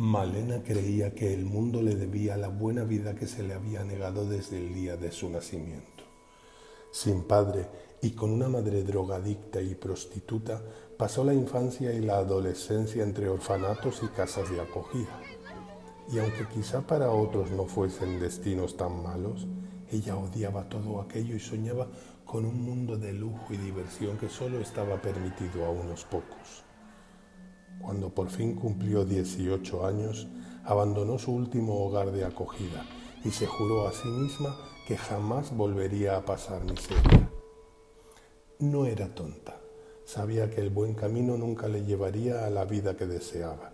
Malena creía que el mundo le debía la buena vida que se le había negado desde el día de su nacimiento. Sin padre y con una madre drogadicta y prostituta, pasó la infancia y la adolescencia entre orfanatos y casas de acogida. Y aunque quizá para otros no fuesen destinos tan malos, ella odiaba todo aquello y soñaba con un mundo de lujo y diversión que solo estaba permitido a unos pocos. Cuando por fin cumplió 18 años, abandonó su último hogar de acogida y se juró a sí misma que jamás volvería a pasar miseria. No era tonta, sabía que el buen camino nunca le llevaría a la vida que deseaba.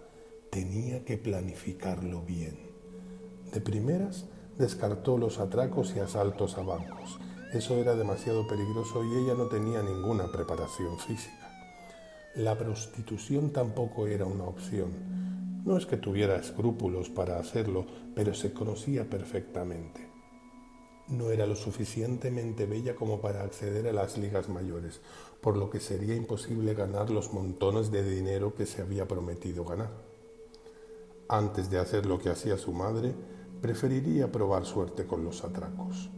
Tenía que planificarlo bien. De primeras, descartó los atracos y asaltos a bancos. Eso era demasiado peligroso y ella no tenía ninguna preparación física. La prostitución tampoco era una opción. No es que tuviera escrúpulos para hacerlo, pero se conocía perfectamente. No era lo suficientemente bella como para acceder a las ligas mayores, por lo que sería imposible ganar los montones de dinero que se había prometido ganar. Antes de hacer lo que hacía su madre, preferiría probar suerte con los atracos.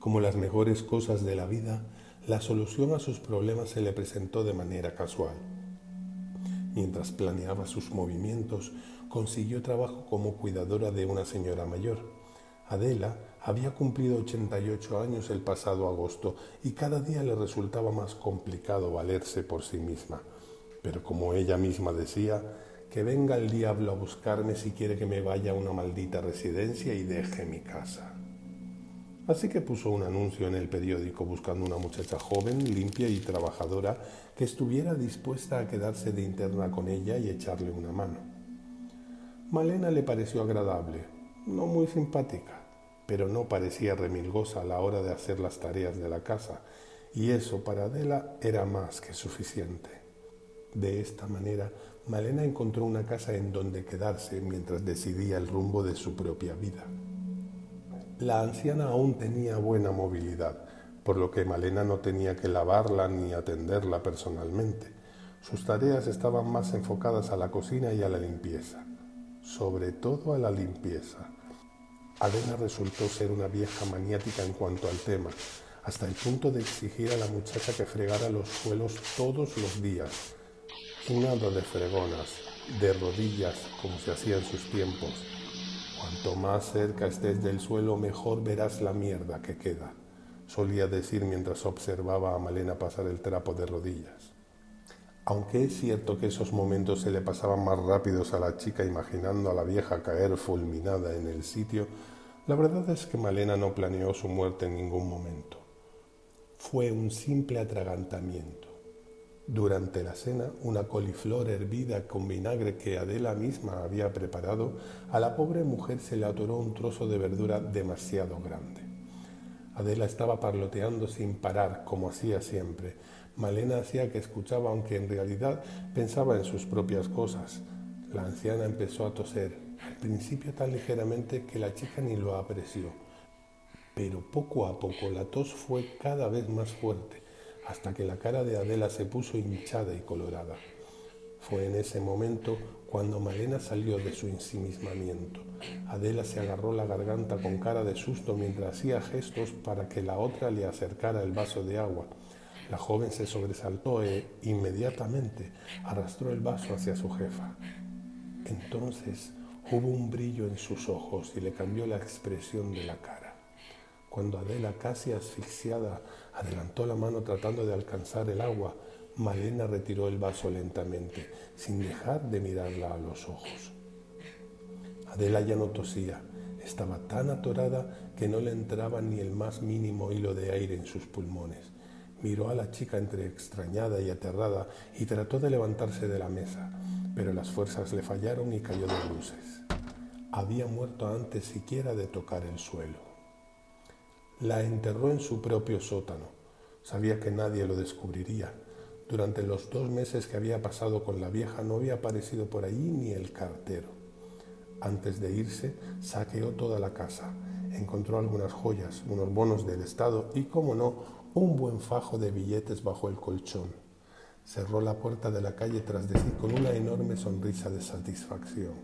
Como las mejores cosas de la vida, la solución a sus problemas se le presentó de manera casual. Mientras planeaba sus movimientos, consiguió trabajo como cuidadora de una señora mayor. Adela había cumplido 88 años el pasado agosto y cada día le resultaba más complicado valerse por sí misma. Pero como ella misma decía, que venga el diablo a buscarme si quiere que me vaya a una maldita residencia y deje mi casa. Así que puso un anuncio en el periódico buscando una muchacha joven, limpia y trabajadora que estuviera dispuesta a quedarse de interna con ella y echarle una mano. Malena le pareció agradable, no muy simpática, pero no parecía remilgosa a la hora de hacer las tareas de la casa, y eso para Adela era más que suficiente. De esta manera, Malena encontró una casa en donde quedarse mientras decidía el rumbo de su propia vida. La anciana aún tenía buena movilidad, por lo que Malena no tenía que lavarla ni atenderla personalmente. Sus tareas estaban más enfocadas a la cocina y a la limpieza, sobre todo a la limpieza. Adela resultó ser una vieja maniática en cuanto al tema, hasta el punto de exigir a la muchacha que fregara los suelos todos los días. nada de fregonas, de rodillas, como se hacía en sus tiempos, Cuanto más cerca estés del suelo, mejor verás la mierda que queda, solía decir mientras observaba a Malena pasar el trapo de rodillas. Aunque es cierto que esos momentos se le pasaban más rápidos a la chica imaginando a la vieja caer fulminada en el sitio, la verdad es que Malena no planeó su muerte en ningún momento. Fue un simple atragantamiento. Durante la cena, una coliflor hervida con vinagre que Adela misma había preparado, a la pobre mujer se le atoró un trozo de verdura demasiado grande. Adela estaba parloteando sin parar, como hacía siempre. Malena hacía que escuchaba, aunque en realidad pensaba en sus propias cosas. La anciana empezó a toser, al principio tan ligeramente que la chica ni lo apreció. Pero poco a poco la tos fue cada vez más fuerte hasta que la cara de Adela se puso hinchada y colorada. Fue en ese momento cuando Malena salió de su ensimismamiento. Adela se agarró la garganta con cara de susto mientras hacía gestos para que la otra le acercara el vaso de agua. La joven se sobresaltó e inmediatamente arrastró el vaso hacia su jefa. Entonces hubo un brillo en sus ojos y le cambió la expresión de la cara. Cuando Adela, casi asfixiada, Adelantó la mano tratando de alcanzar el agua. Malena retiró el vaso lentamente, sin dejar de mirarla a los ojos. Adela ya no tosía. Estaba tan atorada que no le entraba ni el más mínimo hilo de aire en sus pulmones. Miró a la chica entre extrañada y aterrada y trató de levantarse de la mesa, pero las fuerzas le fallaron y cayó de bruces. Había muerto antes siquiera de tocar el suelo. La enterró en su propio sótano. Sabía que nadie lo descubriría. Durante los dos meses que había pasado con la vieja no había aparecido por allí ni el cartero. Antes de irse, saqueó toda la casa. Encontró algunas joyas, unos bonos del Estado y, como no, un buen fajo de billetes bajo el colchón. Cerró la puerta de la calle tras de sí con una enorme sonrisa de satisfacción.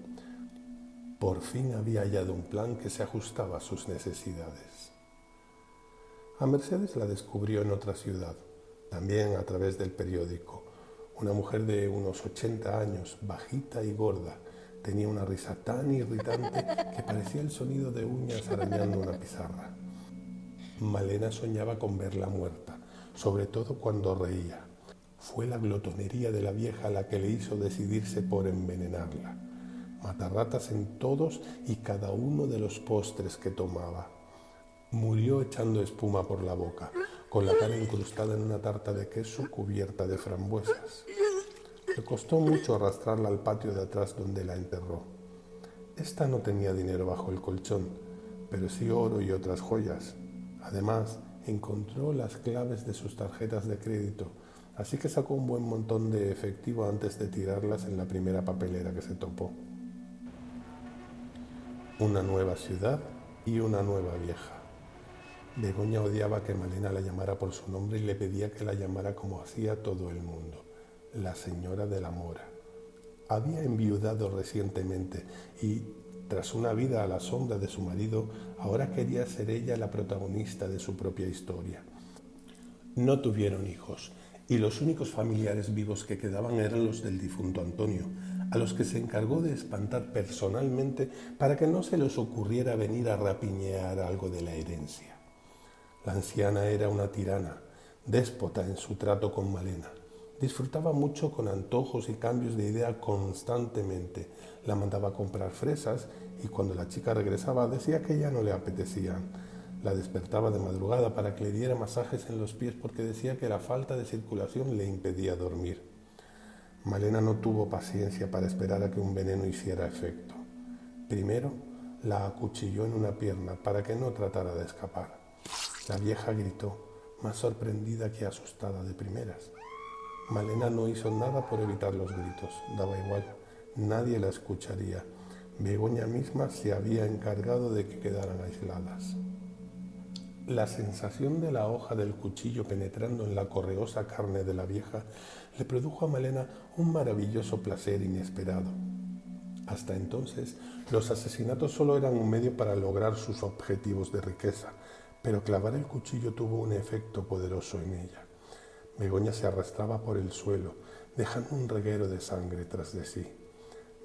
Por fin había hallado un plan que se ajustaba a sus necesidades. A Mercedes la descubrió en otra ciudad, también a través del periódico. Una mujer de unos 80 años, bajita y gorda, tenía una risa tan irritante que parecía el sonido de uñas arañando una pizarra. Malena soñaba con verla muerta, sobre todo cuando reía. Fue la glotonería de la vieja la que le hizo decidirse por envenenarla. Matarratas en todos y cada uno de los postres que tomaba. Murió echando espuma por la boca, con la cara incrustada en una tarta de queso cubierta de frambuesas. Le costó mucho arrastrarla al patio de atrás donde la enterró. Esta no tenía dinero bajo el colchón, pero sí oro y otras joyas. Además, encontró las claves de sus tarjetas de crédito, así que sacó un buen montón de efectivo antes de tirarlas en la primera papelera que se topó. Una nueva ciudad y una nueva vieja. Begoña odiaba que Malena la llamara por su nombre y le pedía que la llamara como hacía todo el mundo, la señora de la mora. Había enviudado recientemente y tras una vida a la sombra de su marido, ahora quería ser ella la protagonista de su propia historia. No tuvieron hijos, y los únicos familiares vivos que quedaban eran los del difunto Antonio, a los que se encargó de espantar personalmente para que no se les ocurriera venir a rapiñear algo de la herencia. La anciana era una tirana, déspota en su trato con Malena. Disfrutaba mucho con antojos y cambios de idea constantemente. La mandaba a comprar fresas y cuando la chica regresaba decía que ya no le apetecían. La despertaba de madrugada para que le diera masajes en los pies porque decía que la falta de circulación le impedía dormir. Malena no tuvo paciencia para esperar a que un veneno hiciera efecto. Primero la acuchilló en una pierna para que no tratara de escapar. La vieja gritó, más sorprendida que asustada de primeras. Malena no hizo nada por evitar los gritos, daba igual, nadie la escucharía. Begoña misma se había encargado de que quedaran aisladas. La sensación de la hoja del cuchillo penetrando en la correosa carne de la vieja le produjo a Malena un maravilloso placer inesperado. Hasta entonces, los asesinatos solo eran un medio para lograr sus objetivos de riqueza, pero clavar el cuchillo tuvo un efecto poderoso en ella. Begoña se arrastraba por el suelo, dejando un reguero de sangre tras de sí.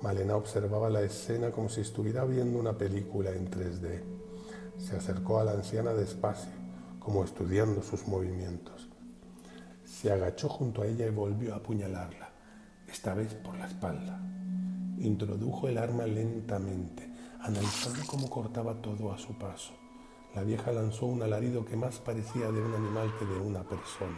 Malena observaba la escena como si estuviera viendo una película en 3D. Se acercó a la anciana despacio, como estudiando sus movimientos. Se agachó junto a ella y volvió a apuñalarla, esta vez por la espalda. Introdujo el arma lentamente, analizando cómo cortaba todo a su paso. La vieja lanzó un alarido que más parecía de un animal que de una persona.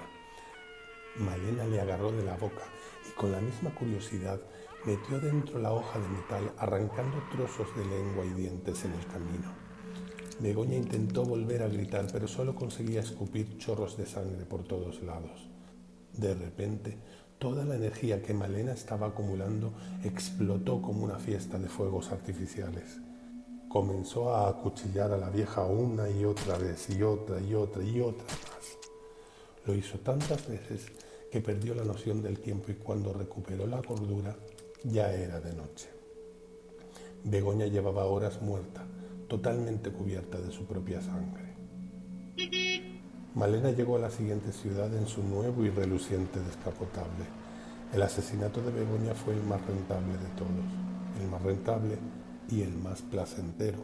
Malena le agarró de la boca y con la misma curiosidad metió dentro la hoja de metal arrancando trozos de lengua y dientes en el camino. Begoña intentó volver a gritar, pero solo conseguía escupir chorros de sangre por todos lados. De repente, toda la energía que Malena estaba acumulando explotó como una fiesta de fuegos artificiales. Comenzó a acuchillar a la vieja una y otra vez, y otra y otra y otra más. Lo hizo tantas veces que perdió la noción del tiempo y cuando recuperó la cordura ya era de noche. Begoña llevaba horas muerta, totalmente cubierta de su propia sangre. Malena llegó a la siguiente ciudad en su nuevo y reluciente descapotable. El asesinato de Begoña fue el más rentable de todos, el más rentable y el más placentero.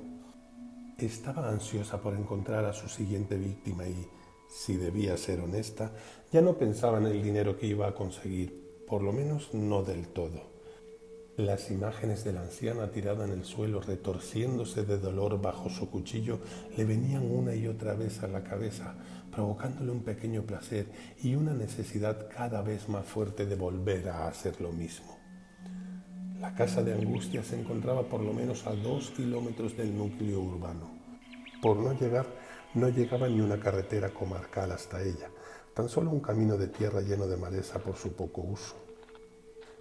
Estaba ansiosa por encontrar a su siguiente víctima y, si debía ser honesta, ya no pensaba en el dinero que iba a conseguir, por lo menos no del todo. Las imágenes de la anciana tirada en el suelo, retorciéndose de dolor bajo su cuchillo, le venían una y otra vez a la cabeza, provocándole un pequeño placer y una necesidad cada vez más fuerte de volver a hacer lo mismo. La casa de Angustia se encontraba por lo menos a dos kilómetros del núcleo urbano. Por no llegar no llegaba ni una carretera comarcal hasta ella, tan solo un camino de tierra lleno de maleza por su poco uso.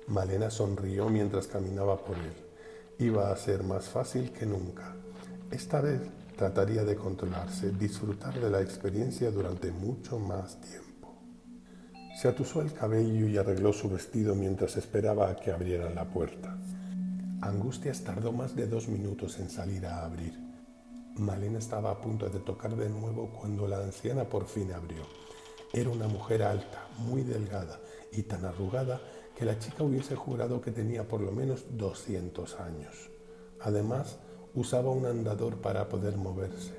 Malena sonrió mientras caminaba por él. Iba a ser más fácil que nunca. Esta vez trataría de controlarse, disfrutar de la experiencia durante mucho más tiempo. Se atusó el cabello y arregló su vestido mientras esperaba a que abrieran la puerta. Angustias tardó más de dos minutos en salir a abrir. Malena estaba a punto de tocar de nuevo cuando la anciana por fin abrió. Era una mujer alta, muy delgada y tan arrugada que la chica hubiese jurado que tenía por lo menos 200 años. Además, usaba un andador para poder moverse.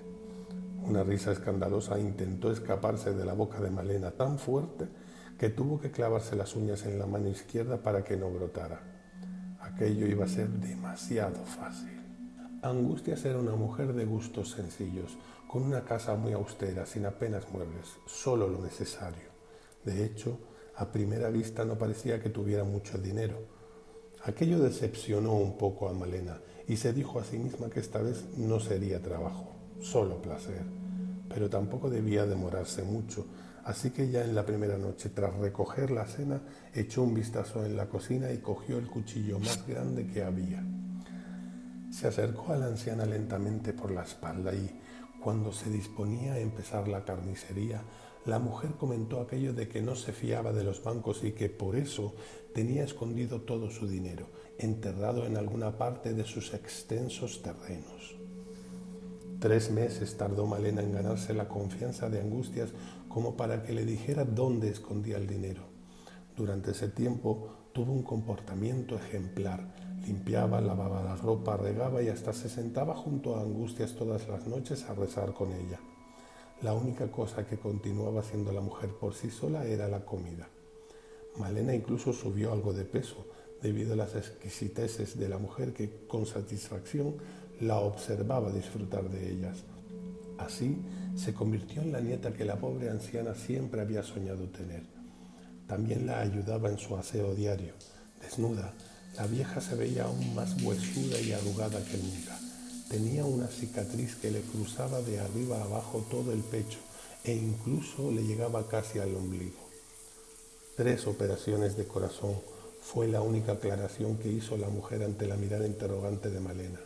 Una risa escandalosa intentó escaparse de la boca de Malena tan fuerte que tuvo que clavarse las uñas en la mano izquierda para que no brotara. Aquello iba a ser demasiado fácil. Angustias era una mujer de gustos sencillos, con una casa muy austera, sin apenas muebles, solo lo necesario. De hecho, a primera vista no parecía que tuviera mucho dinero. Aquello decepcionó un poco a Malena y se dijo a sí misma que esta vez no sería trabajo, solo placer. Pero tampoco debía demorarse mucho, Así que ya en la primera noche, tras recoger la cena, echó un vistazo en la cocina y cogió el cuchillo más grande que había. Se acercó a la anciana lentamente por la espalda y, cuando se disponía a empezar la carnicería, la mujer comentó aquello de que no se fiaba de los bancos y que por eso tenía escondido todo su dinero, enterrado en alguna parte de sus extensos terrenos. Tres meses tardó Malena en ganarse la confianza de Angustias como para que le dijera dónde escondía el dinero. Durante ese tiempo tuvo un comportamiento ejemplar. Limpiaba, lavaba la ropa, regaba y hasta se sentaba junto a Angustias todas las noches a rezar con ella. La única cosa que continuaba haciendo la mujer por sí sola era la comida. Malena incluso subió algo de peso debido a las exquisiteces de la mujer que con satisfacción la observaba disfrutar de ellas. Así se convirtió en la nieta que la pobre anciana siempre había soñado tener. También la ayudaba en su aseo diario. Desnuda, la vieja se veía aún más huesuda y arrugada que nunca. Tenía una cicatriz que le cruzaba de arriba a abajo todo el pecho e incluso le llegaba casi al ombligo. Tres operaciones de corazón fue la única aclaración que hizo la mujer ante la mirada interrogante de Malena.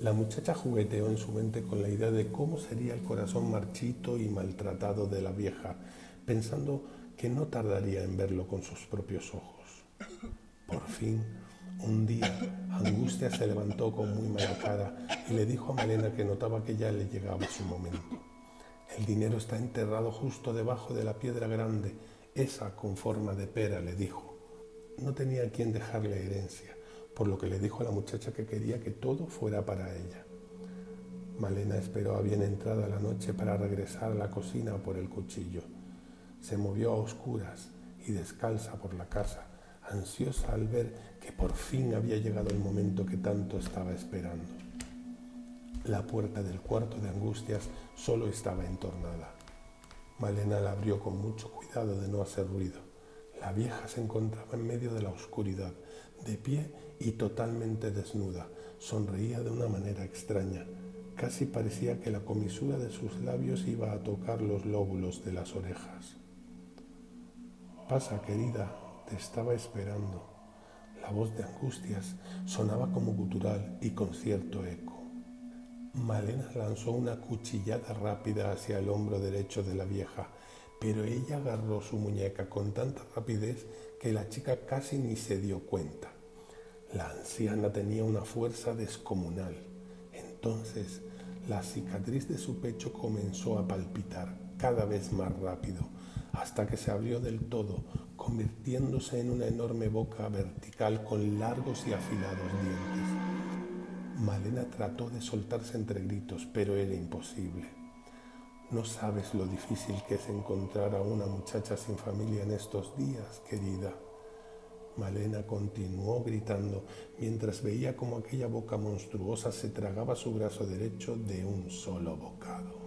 La muchacha jugueteó en su mente con la idea de cómo sería el corazón marchito y maltratado de la vieja, pensando que no tardaría en verlo con sus propios ojos. Por fin, un día, Angustia se levantó con muy mala cara y le dijo a Malena que notaba que ya le llegaba su momento. El dinero está enterrado justo debajo de la piedra grande, esa con forma de pera, le dijo. No tenía a quien dejarle herencia por lo que le dijo a la muchacha que quería que todo fuera para ella. Malena esperó a bien entrada la noche para regresar a la cocina por el cuchillo. Se movió a oscuras y descalza por la casa, ansiosa al ver que por fin había llegado el momento que tanto estaba esperando. La puerta del cuarto de angustias solo estaba entornada. Malena la abrió con mucho cuidado de no hacer ruido. La vieja se encontraba en medio de la oscuridad, de pie y totalmente desnuda. Sonreía de una manera extraña. Casi parecía que la comisura de sus labios iba a tocar los lóbulos de las orejas. Pasa, querida, te estaba esperando. La voz de angustias sonaba como gutural y con cierto eco. Malena lanzó una cuchillada rápida hacia el hombro derecho de la vieja, pero ella agarró su muñeca con tanta rapidez que la chica casi ni se dio cuenta. La anciana tenía una fuerza descomunal. Entonces la cicatriz de su pecho comenzó a palpitar cada vez más rápido, hasta que se abrió del todo, convirtiéndose en una enorme boca vertical con largos y afilados dientes. Malena trató de soltarse entre gritos, pero era imposible. No sabes lo difícil que es encontrar a una muchacha sin familia en estos días, querida. Malena continuó gritando mientras veía cómo aquella boca monstruosa se tragaba su brazo derecho de un solo bocado.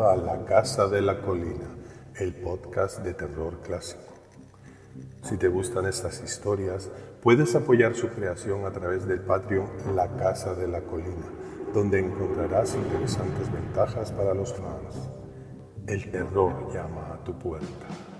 A La Casa de la Colina, el podcast de terror clásico. Si te gustan estas historias, puedes apoyar su creación a través del Patreon La Casa de la Colina, donde encontrarás interesantes ventajas para los fans. El terror llama a tu puerta.